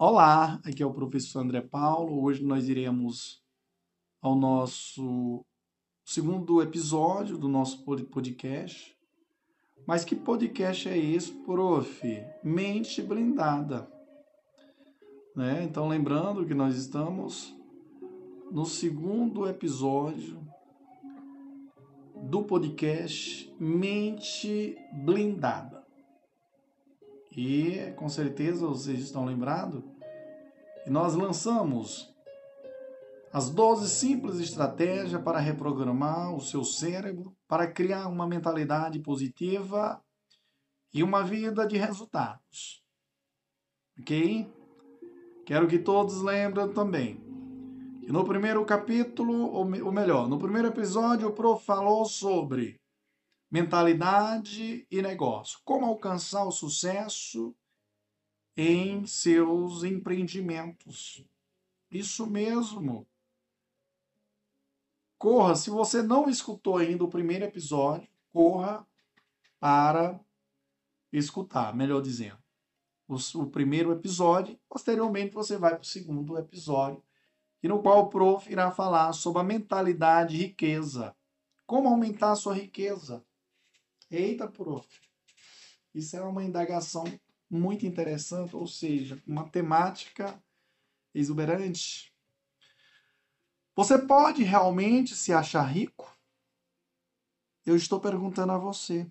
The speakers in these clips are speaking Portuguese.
Olá, aqui é o professor André Paulo. Hoje nós iremos ao nosso segundo episódio do nosso podcast. Mas que podcast é esse, prof? Mente blindada. Né? Então, lembrando que nós estamos no segundo episódio do podcast Mente Blindada. E com certeza vocês estão lembrados nós lançamos as 12 simples estratégias para reprogramar o seu cérebro para criar uma mentalidade positiva e uma vida de resultados. Ok? Quero que todos lembrem também que no primeiro capítulo, ou melhor, no primeiro episódio, o prof falou sobre mentalidade e negócio. Como alcançar o sucesso em seus empreendimentos. Isso mesmo. Corra, se você não escutou ainda o primeiro episódio, corra para escutar, melhor dizendo. O, o primeiro episódio, posteriormente você vai para o segundo episódio, no qual o prof irá falar sobre a mentalidade riqueza. Como aumentar a sua riqueza? Eita, prof. Isso é uma indagação muito interessante, ou seja, uma temática exuberante. Você pode realmente se achar rico? Eu estou perguntando a você.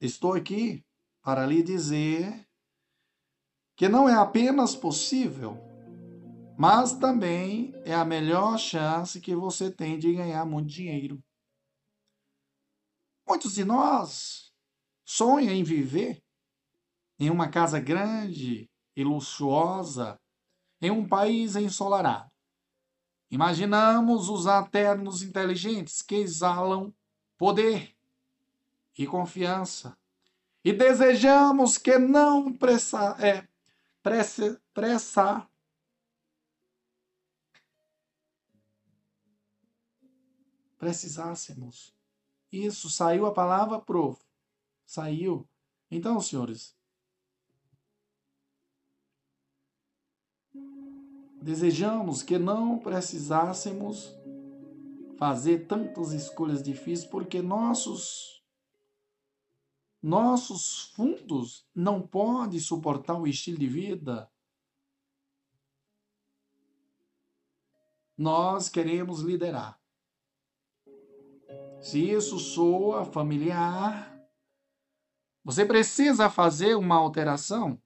Estou aqui para lhe dizer que não é apenas possível, mas também é a melhor chance que você tem de ganhar muito dinheiro. Muitos de nós sonham em viver em uma casa grande e luxuosa, em um país ensolarado. Imaginamos usar ternos inteligentes que exalam poder e confiança. E desejamos que não pressa, é, pressa, pressa, precisássemos isso, saiu a palavra prof. Saiu. Então, senhores, desejamos que não precisássemos fazer tantas escolhas difíceis porque nossos nossos fundos não podem suportar o estilo de vida. Nós queremos liderar. Se isso soa familiar, você precisa fazer uma alteração.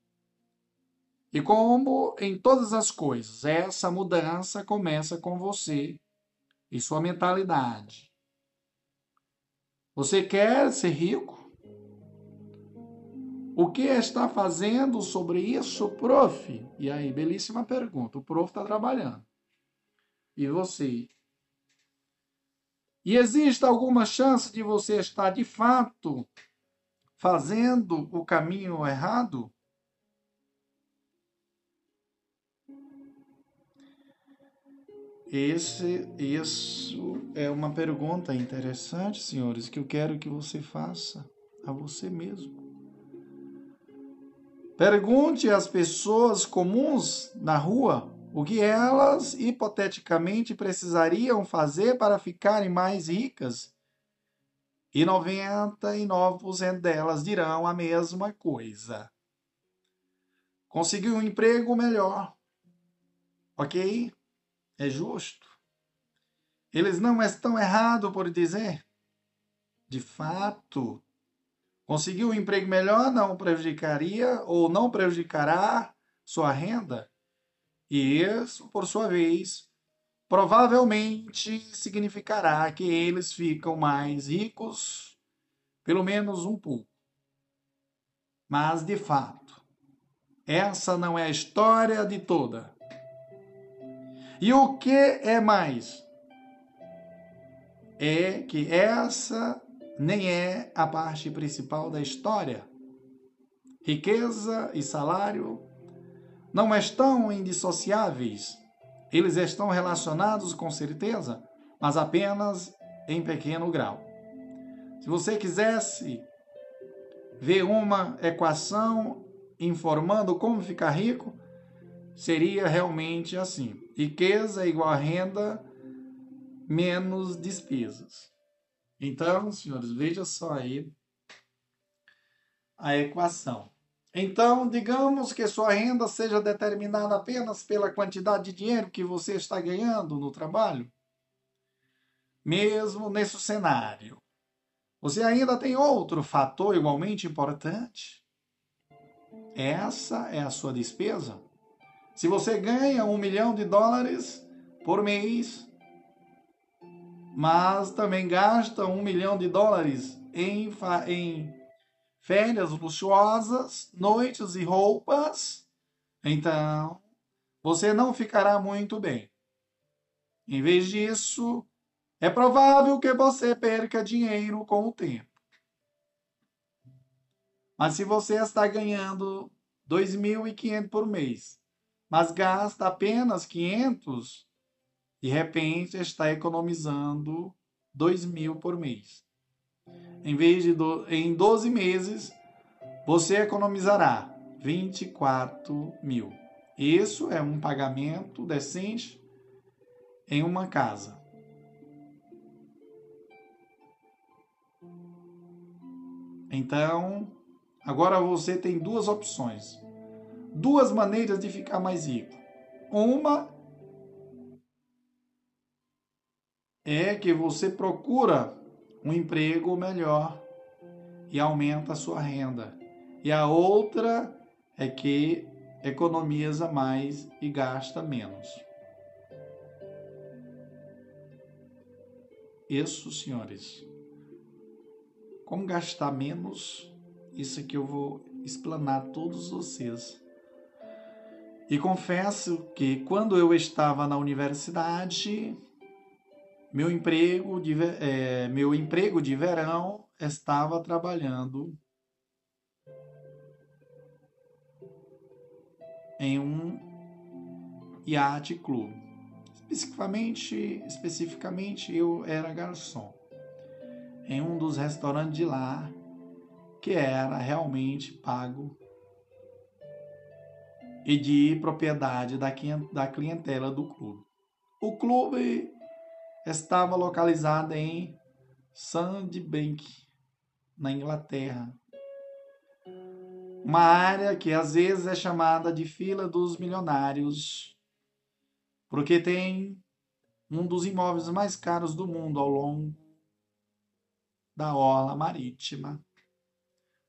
E como em todas as coisas, essa mudança começa com você e sua mentalidade. Você quer ser rico? O que está fazendo sobre isso, prof? E aí, belíssima pergunta. O prof está trabalhando. E você? E existe alguma chance de você estar de fato fazendo o caminho errado? Esse, isso é uma pergunta interessante, senhores, que eu quero que você faça a você mesmo. Pergunte às pessoas comuns na rua o que elas hipoteticamente precisariam fazer para ficarem mais ricas. E 99% delas dirão a mesma coisa. Conseguir um emprego melhor. Ok? É justo. Eles não estão errados por dizer. De fato, conseguir um emprego melhor não prejudicaria ou não prejudicará sua renda? E isso, por sua vez, provavelmente significará que eles ficam mais ricos, pelo menos um pouco. Mas, de fato, essa não é a história de toda. E o que é mais? É que essa nem é a parte principal da história. Riqueza e salário não estão indissociáveis. Eles estão relacionados com certeza, mas apenas em pequeno grau. Se você quisesse ver uma equação informando como ficar rico, seria realmente assim: riqueza é igual a renda menos despesas. Então, senhores, veja só aí a equação. Então, digamos que sua renda seja determinada apenas pela quantidade de dinheiro que você está ganhando no trabalho. Mesmo nesse cenário, você ainda tem outro fator igualmente importante. Essa é a sua despesa. Se você ganha um milhão de dólares por mês, mas também gasta um milhão de dólares em, em férias luxuosas, noites e roupas, então você não ficará muito bem. Em vez disso, é provável que você perca dinheiro com o tempo. Mas se você está ganhando 2.500 por mês, mas gasta apenas 500, de repente está economizando 2 mil por mês. Em vez de do, em 12 meses, você economizará 24 mil. Isso é um pagamento decente em uma casa. Então, agora você tem duas opções, duas maneiras de ficar mais rico. Uma é que você procura um emprego melhor e aumenta a sua renda. E a outra é que economiza mais e gasta menos. Isso, senhores. Como gastar menos? Isso aqui eu vou explanar a todos vocês. E confesso que quando eu estava na universidade, meu emprego de, é, meu emprego de verão estava trabalhando em um iate clube. Especificamente, especificamente eu era garçom em um dos restaurantes de lá que era realmente pago e de propriedade da clientela do clube. O clube estava localizada em Sandbank, na Inglaterra. Uma área que às vezes é chamada de fila dos milionários, porque tem um dos imóveis mais caros do mundo ao longo da orla marítima.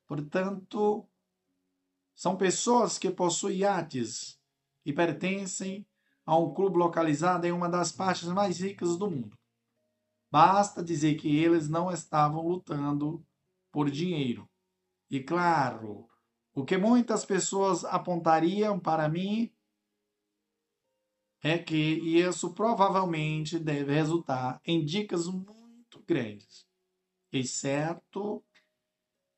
Portanto, são pessoas que possuem iates e pertencem a um clube localizado em uma das partes mais ricas do mundo. Basta dizer que eles não estavam lutando por dinheiro. E claro, o que muitas pessoas apontariam para mim é que isso provavelmente deve resultar em dicas muito grandes, exceto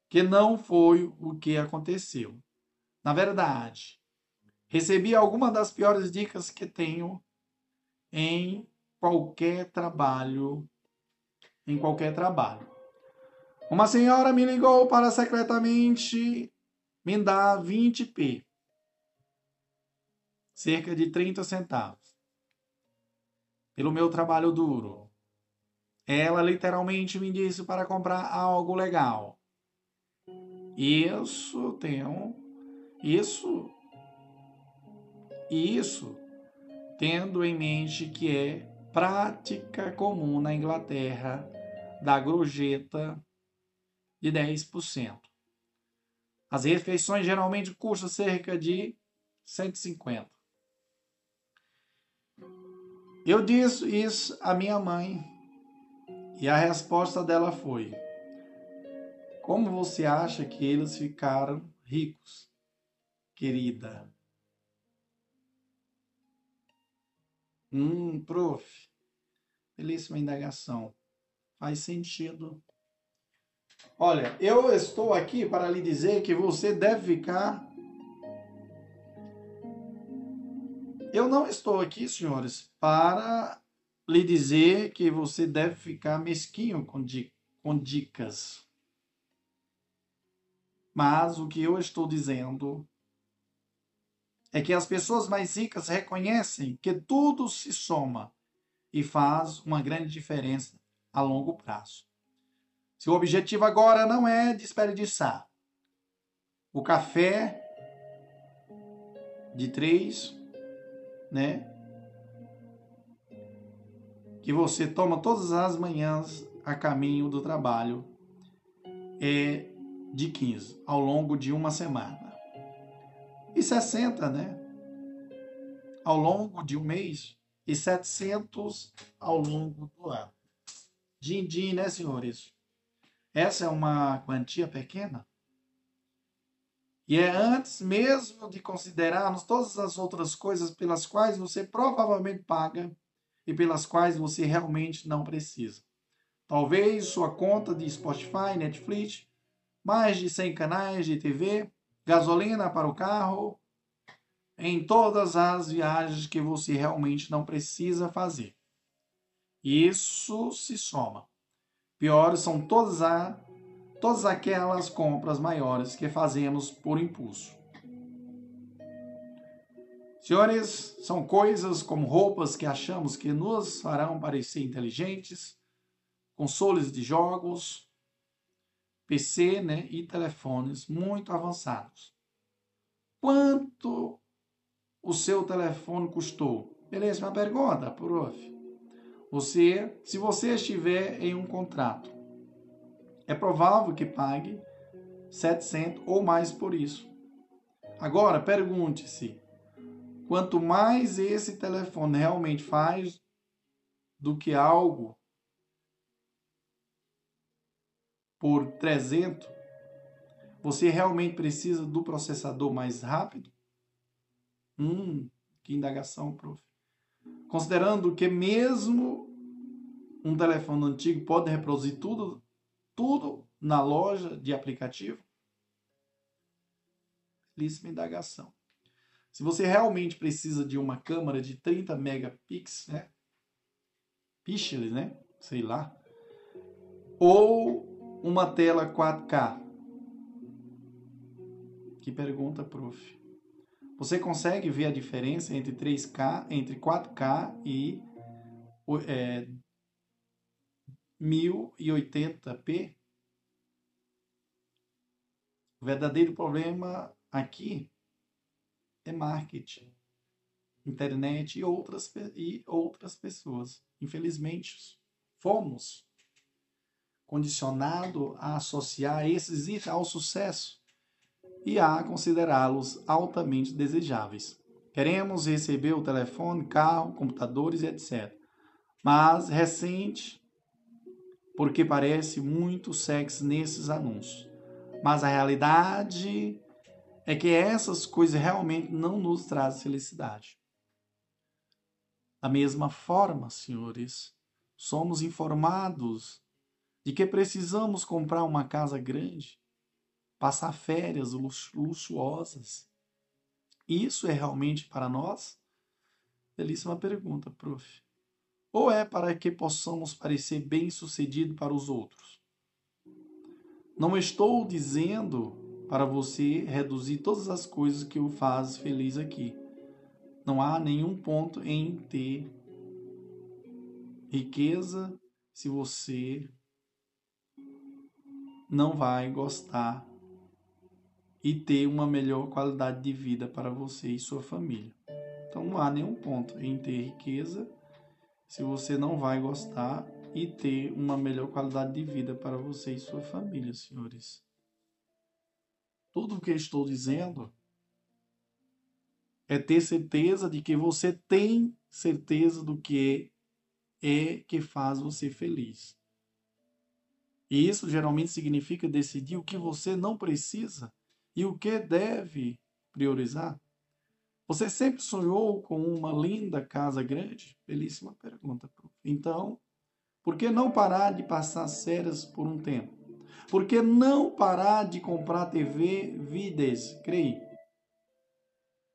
que não foi o que aconteceu. Na verdade, Recebi algumas das piores dicas que tenho em qualquer trabalho, em qualquer trabalho. Uma senhora me ligou para secretamente me dar 20p, cerca de 30 centavos, pelo meu trabalho duro. Ela literalmente me disse para comprar algo legal. Isso tem um, isso e isso tendo em mente que é prática comum na Inglaterra da gorjeta de 10%. As refeições geralmente custam cerca de 150. Eu disse isso à minha mãe e a resposta dela foi: Como você acha que eles ficaram ricos, querida? Hum, prof. Belíssima indagação. Faz sentido. Olha, eu estou aqui para lhe dizer que você deve ficar. Eu não estou aqui, senhores, para lhe dizer que você deve ficar mesquinho com, di com dicas. Mas o que eu estou dizendo é que as pessoas mais ricas reconhecem que tudo se soma e faz uma grande diferença a longo prazo. Seu objetivo agora não é desperdiçar o café de três, né? Que você toma todas as manhãs a caminho do trabalho é de 15 ao longo de uma semana. E 60, né? Ao longo de um mês e 700 ao longo do ano. Din-din, né, senhores? Essa é uma quantia pequena? E é antes mesmo de considerarmos todas as outras coisas pelas quais você provavelmente paga e pelas quais você realmente não precisa. Talvez sua conta de Spotify, Netflix, mais de 100 canais de TV, gasolina para o carro, em todas as viagens que você realmente não precisa fazer. Isso se soma. Piores são todas a todas aquelas compras maiores que fazemos por impulso. Senhores, são coisas como roupas que achamos que nos farão parecer inteligentes, consoles de jogos, PC né, e telefones muito avançados. Quanto o seu telefone custou? Beleza, uma pergunta, prof. Você, se você estiver em um contrato é provável que pague 700 ou mais por isso. Agora, pergunte-se: quanto mais esse telefone realmente faz do que algo por 300, você realmente precisa do processador mais rápido? Hum, que indagação, prof. Considerando que mesmo um telefone antigo pode reproduzir tudo tudo na loja de aplicativo? Belíssima indagação. Se você realmente precisa de uma câmera de 30 megapixels, né? Pixels, né? Sei lá. Ou uma tela 4K. Que pergunta, prof. Você consegue ver a diferença entre 3K, entre 4K e é, 1080p. O verdadeiro problema aqui é marketing, internet e outras, e outras pessoas. Infelizmente, fomos condicionados a associar esses ao sucesso e a considerá-los altamente desejáveis. Queremos receber o telefone, carro, computadores, etc. Mas recente porque parece muito sexy nesses anúncios. Mas a realidade é que essas coisas realmente não nos trazem felicidade. Da mesma forma, senhores, somos informados de que precisamos comprar uma casa grande, passar férias luxuosas. Isso é realmente para nós? Belíssima pergunta, prof ou é para que possamos parecer bem-sucedido para os outros? Não estou dizendo para você reduzir todas as coisas que o faz feliz aqui. Não há nenhum ponto em ter riqueza se você não vai gostar e ter uma melhor qualidade de vida para você e sua família. Então não há nenhum ponto em ter riqueza se você não vai gostar e ter uma melhor qualidade de vida para você e sua família, senhores. Tudo o que estou dizendo é ter certeza de que você tem certeza do que é que faz você feliz. E isso geralmente significa decidir o que você não precisa e o que deve priorizar. Você sempre sonhou com uma linda casa grande? Belíssima pergunta. Então, por que não parar de passar séries por um tempo? Por que não parar de comprar TV Vides? Creio.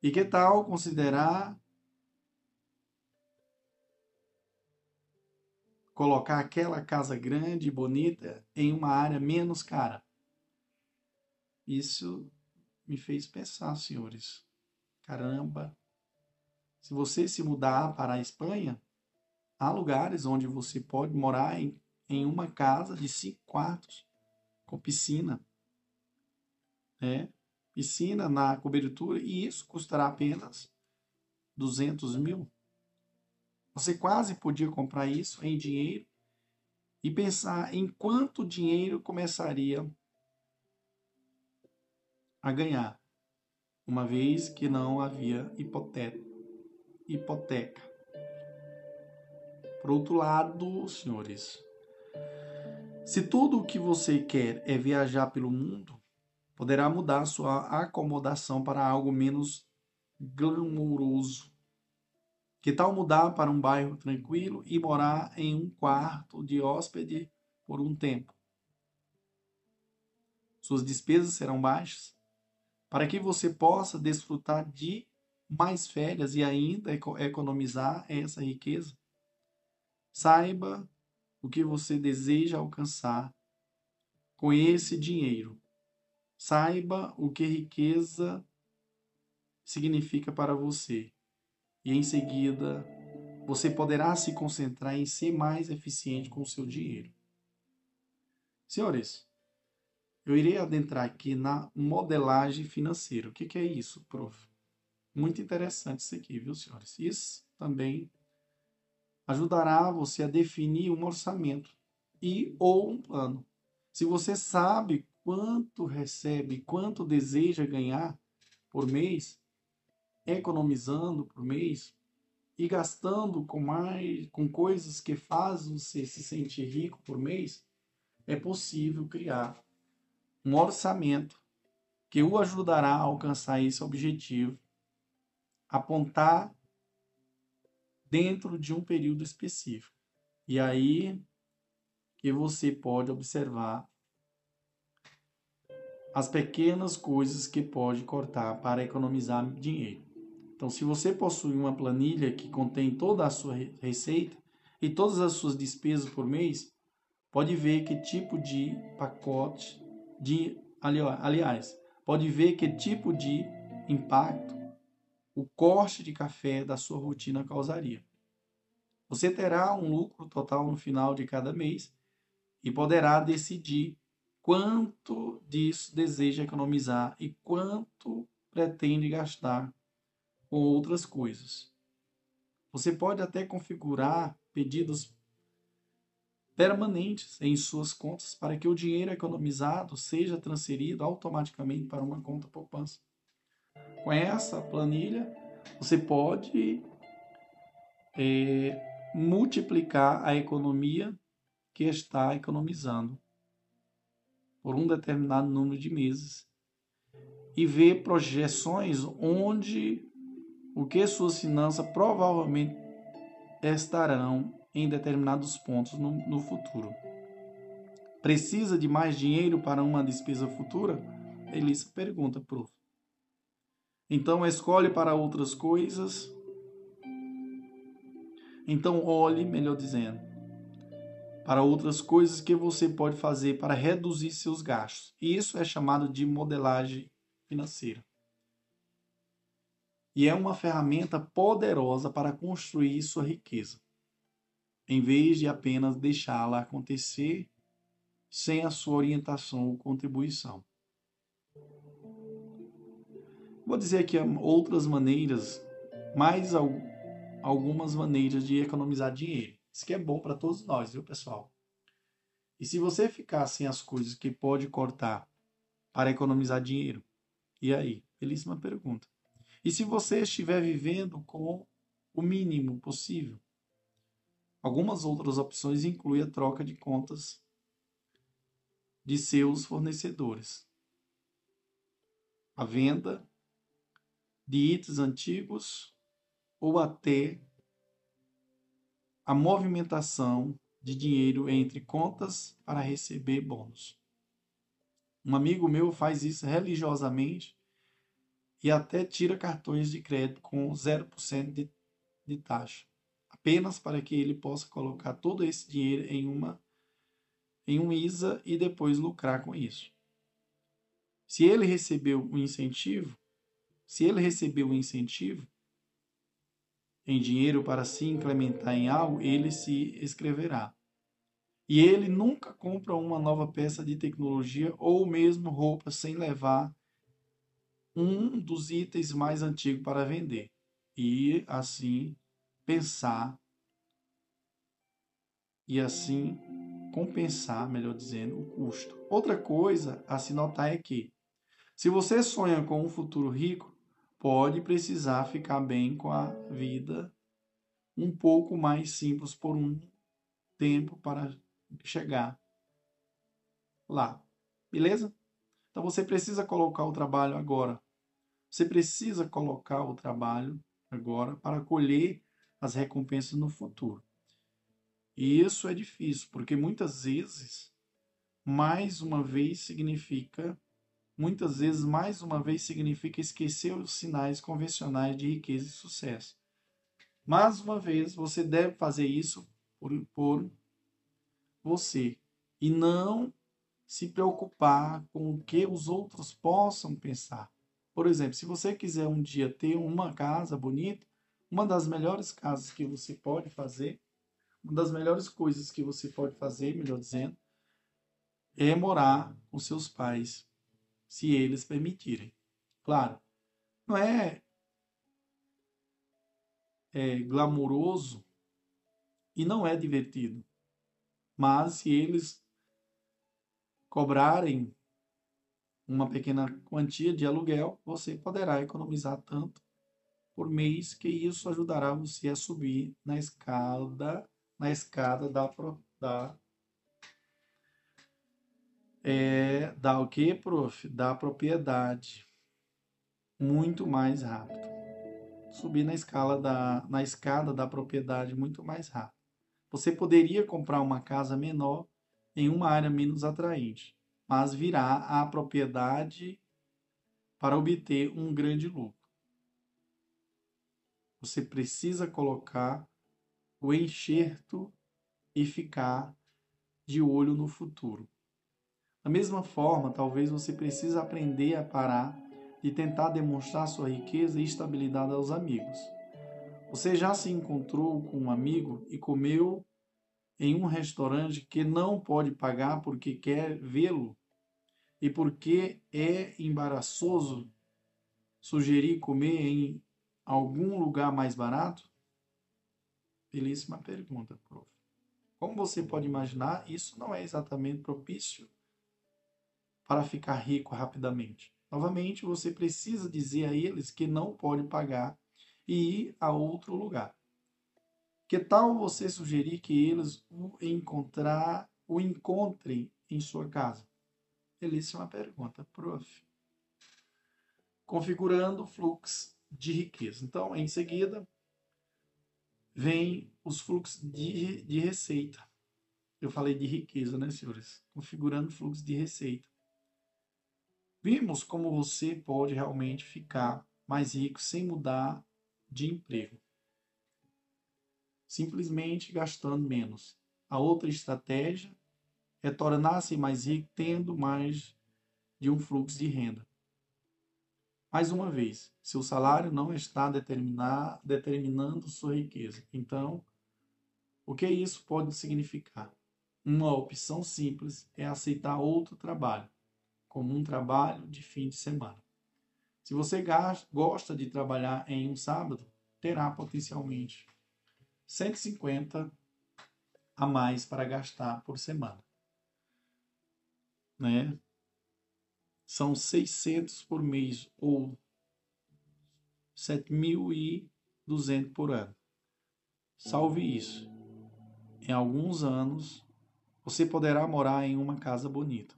E que tal considerar colocar aquela casa grande e bonita em uma área menos cara? Isso me fez pensar, senhores. caramba. Se você se mudar para a Espanha, há lugares onde você pode morar em, em uma casa de cinco quartos, com piscina. Né? Piscina na cobertura, e isso custará apenas 200 mil. Você quase podia comprar isso em dinheiro e pensar em quanto dinheiro começaria a ganhar, uma vez que não havia hipoteca. Por outro lado, senhores, se tudo o que você quer é viajar pelo mundo, poderá mudar sua acomodação para algo menos glamouroso que tal mudar para um bairro tranquilo e morar em um quarto de hóspede por um tempo? Suas despesas serão baixas, para que você possa desfrutar de mais férias e ainda economizar essa riqueza. Saiba o que você deseja alcançar com esse dinheiro. Saiba o que riqueza significa para você e em seguida você poderá se concentrar em ser mais eficiente com o seu dinheiro. Senhores, eu irei adentrar aqui na modelagem financeira. O que, que é isso, prof? Muito interessante isso aqui, viu, senhores? Isso também ajudará você a definir um orçamento e ou um plano. Se você sabe quanto recebe, quanto deseja ganhar por mês, economizando por mês e gastando com mais com coisas que fazem você se sentir rico por mês, é possível criar um orçamento que o ajudará a alcançar esse objetivo, apontar dentro de um período específico. E aí que você pode observar as pequenas coisas que pode cortar para economizar dinheiro. Então, se você possui uma planilha que contém toda a sua receita e todas as suas despesas por mês, pode ver que tipo de pacote de aliás, pode ver que tipo de impacto o corte de café da sua rotina causaria. Você terá um lucro total no final de cada mês e poderá decidir quanto disso deseja economizar e quanto pretende gastar com outras coisas. Você pode até configurar pedidos permanentes em suas contas para que o dinheiro economizado seja transferido automaticamente para uma conta poupança. Com essa planilha, você pode é, multiplicar a economia que está economizando por um determinado número de meses e ver projeções onde o que suas finanças provavelmente estarão em determinados pontos no, no futuro. Precisa de mais dinheiro para uma despesa futura? Elisa pergunta, prof. Então escolhe para outras coisas. Então olhe, melhor dizendo, para outras coisas que você pode fazer para reduzir seus gastos. Isso é chamado de modelagem financeira e é uma ferramenta poderosa para construir sua riqueza, em vez de apenas deixá-la acontecer sem a sua orientação ou contribuição. Vou dizer aqui outras maneiras, mais algumas maneiras de economizar dinheiro. Isso que é bom para todos nós, viu, pessoal? E se você ficar sem as coisas que pode cortar para economizar dinheiro, e aí? Belíssima pergunta. E se você estiver vivendo com o mínimo possível? Algumas outras opções incluem a troca de contas de seus fornecedores, a venda de itens antigos ou até a movimentação de dinheiro entre contas para receber bônus. Um amigo meu faz isso religiosamente e até tira cartões de crédito com 0% de, de taxa, apenas para que ele possa colocar todo esse dinheiro em uma em um ISA e depois lucrar com isso. Se ele recebeu um incentivo, se ele receber um incentivo em dinheiro para se incrementar em algo, ele se inscreverá. E ele nunca compra uma nova peça de tecnologia ou mesmo roupa sem levar um dos itens mais antigos para vender. E assim pensar e assim compensar, melhor dizendo, o custo. Outra coisa a se notar é que, se você sonha com um futuro rico, pode precisar ficar bem com a vida um pouco mais simples por um tempo para chegar lá. Beleza? Então você precisa colocar o trabalho agora. Você precisa colocar o trabalho agora para colher as recompensas no futuro. E isso é difícil, porque muitas vezes, mais uma vez, significa, muitas vezes, mais uma vez, significa esquecer os sinais convencionais de riqueza e sucesso. Mais uma vez, você deve fazer isso por, por você e não se preocupar com o que os outros possam pensar. Por exemplo, se você quiser um dia ter uma casa bonita, uma das melhores casas que você pode fazer uma das melhores coisas que você pode fazer, melhor dizendo, é morar com seus pais, se eles permitirem. Claro, não é, é glamouroso e não é divertido, mas se eles cobrarem uma pequena quantia de aluguel, você poderá economizar tanto por mês que isso ajudará você a subir na escada na escada da, da é, dá o que, prof? Da propriedade. Muito mais rápido. Subir na escala da na escada da propriedade muito mais rápido. Você poderia comprar uma casa menor em uma área menos atraente, mas virá a propriedade para obter um grande lucro. Você precisa colocar o enxerto e ficar de olho no futuro. Da mesma forma, talvez você precise aprender a parar de tentar demonstrar sua riqueza e estabilidade aos amigos. Você já se encontrou com um amigo e comeu em um restaurante que não pode pagar porque quer vê-lo e porque é embaraçoso sugerir comer em algum lugar mais barato? Belíssima pergunta, prof. Como você pode imaginar, isso não é exatamente propício para ficar rico rapidamente. Novamente, você precisa dizer a eles que não pode pagar e ir a outro lugar. Que tal você sugerir que eles o encontrar, o encontrem em sua casa? Belíssima pergunta, prof. Configurando o fluxo de riqueza. Então, em seguida, vem os fluxos de, de receita. Eu falei de riqueza, né, senhores? Configurando fluxo de receita. Vimos como você pode realmente ficar mais rico sem mudar de emprego. Simplesmente gastando menos. A outra estratégia é tornar-se mais rico tendo mais de um fluxo de renda. Mais uma vez, seu salário não está determinar, determinando sua riqueza. Então, o que isso pode significar? Uma opção simples é aceitar outro trabalho, como um trabalho de fim de semana. Se você gosta de trabalhar em um sábado, terá potencialmente 150 a mais para gastar por semana. Né? são 600 por mês ou 7.200 por ano. Salve isso. Em alguns anos, você poderá morar em uma casa bonita,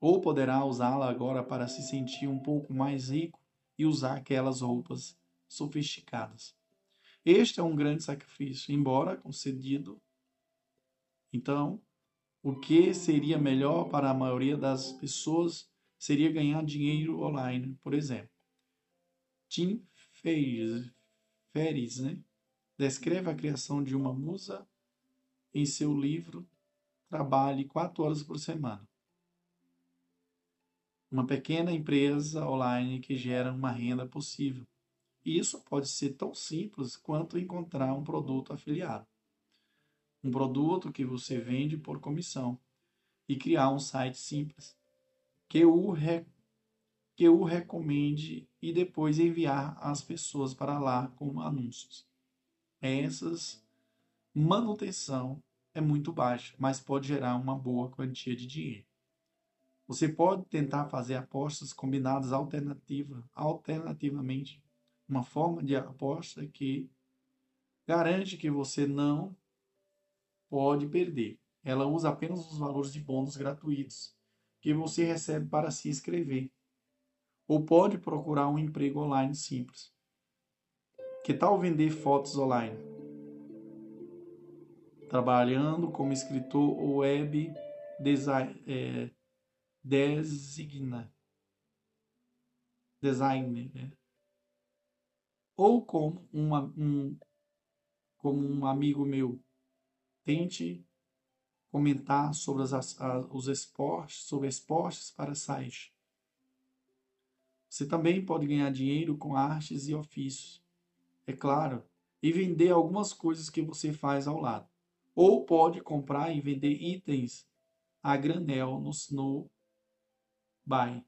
ou poderá usá-la agora para se sentir um pouco mais rico e usar aquelas roupas sofisticadas. Este é um grande sacrifício, embora concedido. Então, o que seria melhor para a maioria das pessoas seria ganhar dinheiro online, por exemplo. Tim Ferriss, né? descreve a criação de uma musa em seu livro Trabalhe quatro horas por semana. uma pequena empresa online que gera uma renda possível. Isso pode ser tão simples quanto encontrar um produto afiliado. Um produto que você vende por comissão e criar um site simples que o, re... que o recomende e depois enviar as pessoas para lá com anúncios. Essas manutenção é muito baixa, mas pode gerar uma boa quantia de dinheiro. Você pode tentar fazer apostas combinadas alternativa, alternativamente, uma forma de aposta que garante que você não pode perder. Ela usa apenas os valores de bônus gratuitos que você recebe para se inscrever. Ou pode procurar um emprego online simples. Que tal vender fotos online? Trabalhando como escritor ou web design, é, designa, designer, né? Ou como uma, um, como um amigo meu, tente comentar sobre as, a, os esportes, sobre esportes para site. Você também pode ganhar dinheiro com artes e ofícios, é claro, e vender algumas coisas que você faz ao lado. Ou pode comprar e vender itens a granel no, no buy.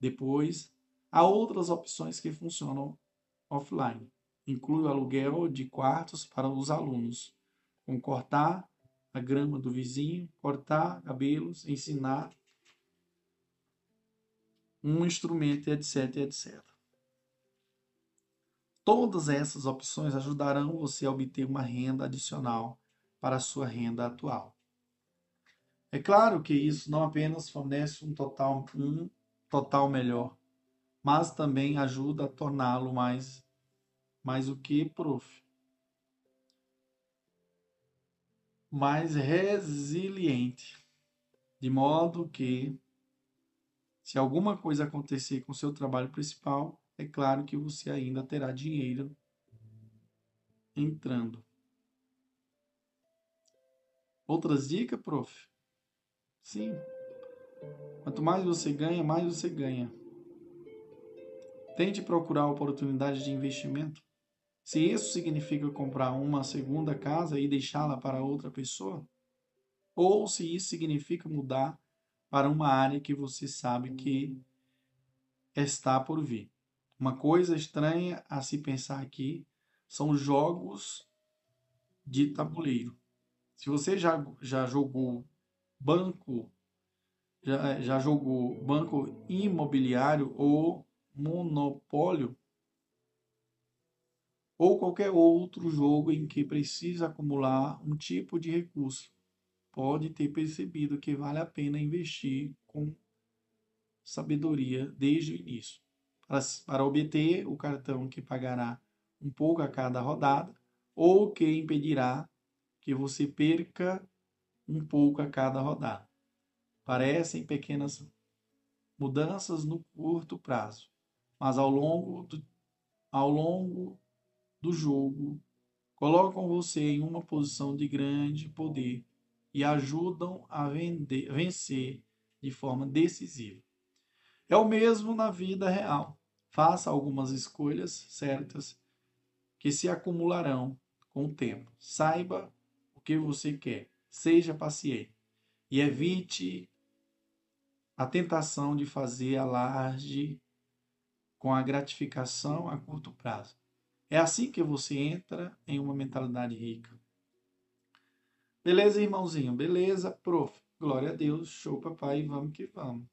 Depois, há outras opções que funcionam offline. Inclui o aluguel de quartos para os alunos, com cortar a grama do vizinho, cortar cabelos, ensinar um instrumento, etc, etc. Todas essas opções ajudarão você a obter uma renda adicional para a sua renda atual. É claro que isso não apenas fornece um total, um total melhor, mas também ajuda a torná-lo mais, mais o que, prof? Mais resiliente. De modo que, se alguma coisa acontecer com o seu trabalho principal, é claro que você ainda terá dinheiro entrando. Outras dicas, prof? Sim. Quanto mais você ganha, mais você ganha. Tente procurar oportunidades de investimento. Se isso significa comprar uma segunda casa e deixá-la para outra pessoa, ou se isso significa mudar para uma área que você sabe que está por vir. Uma coisa estranha a se pensar aqui são jogos de tabuleiro. Se você já, já jogou banco já, já jogou banco imobiliário ou monopólio ou qualquer outro jogo em que precisa acumular um tipo de recurso, pode ter percebido que vale a pena investir com sabedoria desde o início. Para, para obter o cartão que pagará um pouco a cada rodada ou que impedirá que você perca um pouco a cada rodada. Parecem pequenas mudanças no curto prazo, mas ao longo do, ao longo do jogo colocam você em uma posição de grande poder e ajudam a vender, vencer de forma decisiva. É o mesmo na vida real. Faça algumas escolhas certas que se acumularão com o tempo. Saiba o que você quer seja paciente e evite a tentação de fazer alarde com a gratificação a curto prazo. É assim que você entra em uma mentalidade rica. Beleza, irmãozinho? Beleza, prof. Glória a Deus, show papai, vamos que vamos.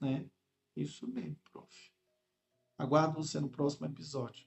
Né? Isso mesmo, prof. Aguardo você no próximo episódio.